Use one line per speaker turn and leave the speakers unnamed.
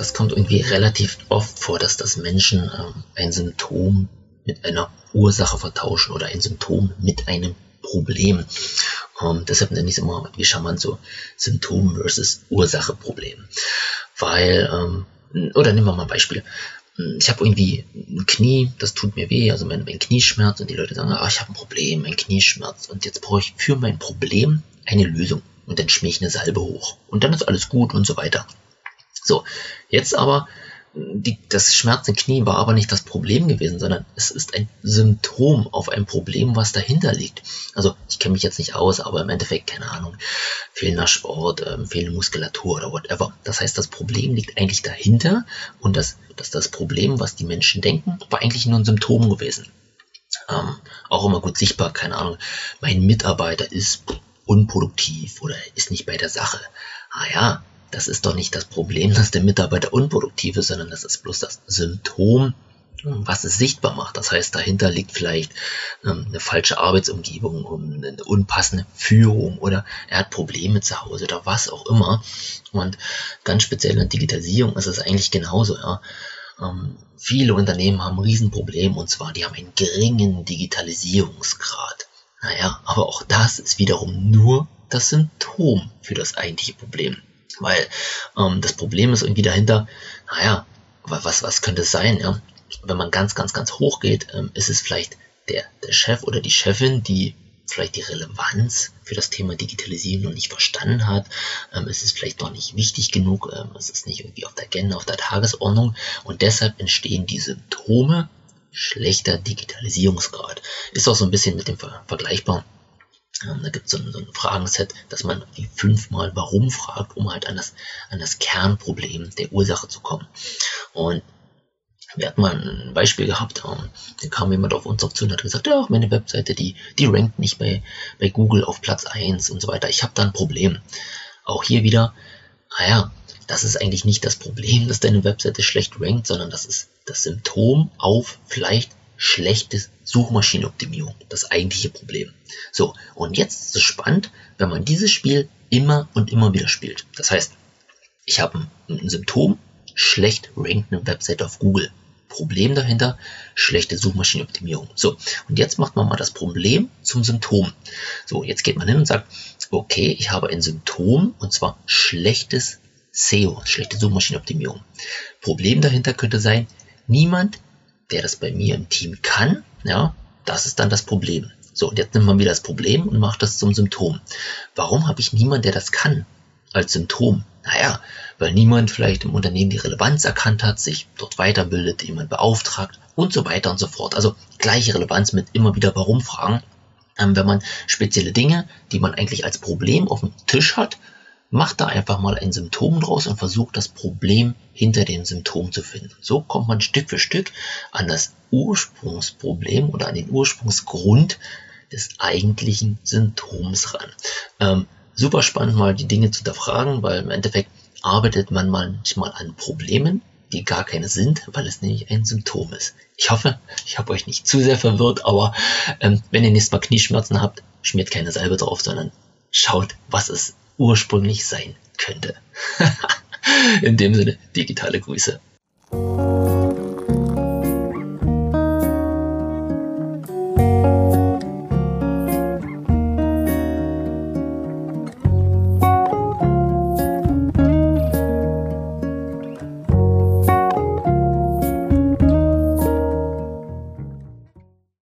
das kommt irgendwie relativ oft vor, dass das Menschen ähm, ein Symptom mit einer Ursache vertauschen oder ein Symptom mit einem Problem. Ähm, deshalb nenne ich es immer wie charmant so Symptom versus Ursache-Problem. Weil, ähm, oder nehmen wir mal ein Beispiel. Ich habe irgendwie ein Knie, das tut mir weh, also mein, mein Knie schmerzt und die Leute sagen, ah, ich habe ein Problem, mein Knie schmerzt und jetzt brauche ich für mein Problem eine Lösung und dann schmier ich eine Salbe hoch und dann ist alles gut und so weiter. So, jetzt aber die, das schmerzende Knie war aber nicht das Problem gewesen, sondern es ist ein Symptom auf ein Problem, was dahinter liegt. Also ich kenne mich jetzt nicht aus, aber im Endeffekt, keine Ahnung, fehlender Sport, ähm, fehlende Muskulatur oder whatever. Das heißt, das Problem liegt eigentlich dahinter und das, das, das Problem, was die Menschen denken, war eigentlich nur ein Symptom gewesen. Ähm, auch immer gut sichtbar, keine Ahnung, mein Mitarbeiter ist unproduktiv oder ist nicht bei der Sache. Ah ja, das ist doch nicht das Problem, dass der Mitarbeiter unproduktiv ist, sondern das ist bloß das Symptom, was es sichtbar macht. Das heißt, dahinter liegt vielleicht ähm, eine falsche Arbeitsumgebung, eine unpassende Führung oder er hat Probleme zu Hause oder was auch immer. Und ganz speziell in der Digitalisierung ist es eigentlich genauso. Ja. Ähm, viele Unternehmen haben ein Riesenproblem und zwar, die haben einen geringen Digitalisierungsgrad. Naja, aber auch das ist wiederum nur das Symptom für das eigentliche Problem. Weil ähm, das Problem ist irgendwie dahinter, naja, was, was könnte es sein? Ja? Wenn man ganz, ganz, ganz hoch geht, ähm, ist es vielleicht der, der Chef oder die Chefin, die vielleicht die Relevanz für das Thema Digitalisierung noch nicht verstanden hat. Ähm, es ist vielleicht noch nicht wichtig genug, ähm, es ist nicht irgendwie auf der Agenda, auf der Tagesordnung und deshalb entstehen die Symptome schlechter Digitalisierungsgrad. Ist auch so ein bisschen mit dem Ver vergleichbar, da gibt es so, ein, so ein Fragenset, dass man wie fünfmal warum fragt, um halt an das, an das Kernproblem der Ursache zu kommen. Und wir hatten mal ein Beispiel gehabt, ähm, da kam jemand auf uns auf zu und hat gesagt, ja, meine Webseite, die, die rankt nicht bei, bei Google auf Platz 1 und so weiter. Ich habe da ein Problem. Auch hier wieder, naja, das ist eigentlich nicht das Problem, dass deine Webseite schlecht rankt, sondern das ist das Symptom auf vielleicht schlechtes Suchmaschinenoptimierung, das eigentliche Problem. So, und jetzt ist es spannend, wenn man dieses Spiel immer und immer wieder spielt. Das heißt, ich habe ein, Symptom, schlecht rankende Website auf Google. Problem dahinter, schlechte Suchmaschinenoptimierung. So, und jetzt macht man mal das Problem zum Symptom. So, jetzt geht man hin und sagt, okay, ich habe ein Symptom und zwar schlechtes SEO, schlechte Suchmaschinenoptimierung. Problem dahinter könnte sein, niemand der das bei mir im Team kann, ja, das ist dann das Problem. So, und jetzt nimmt man wieder das Problem und macht das zum Symptom. Warum habe ich niemanden, der das kann als Symptom? Naja, weil niemand vielleicht im Unternehmen die Relevanz erkannt hat, sich dort weiterbildet, jemand beauftragt und so weiter und so fort. Also gleiche Relevanz mit immer wieder Warum-Fragen. Ähm, wenn man spezielle Dinge, die man eigentlich als Problem auf dem Tisch hat, Macht da einfach mal ein Symptom draus und versucht das Problem hinter dem Symptom zu finden. So kommt man Stück für Stück an das Ursprungsproblem oder an den Ursprungsgrund des eigentlichen Symptoms ran. Ähm, super spannend mal die Dinge zu hinterfragen, weil im Endeffekt arbeitet man manchmal an Problemen, die gar keine sind, weil es nämlich ein Symptom ist. Ich hoffe, ich habe euch nicht zu sehr verwirrt, aber ähm, wenn ihr nächstes Mal Knieschmerzen habt, schmiert keine Salbe drauf, sondern schaut, was es ursprünglich sein könnte. In dem Sinne, digitale Grüße.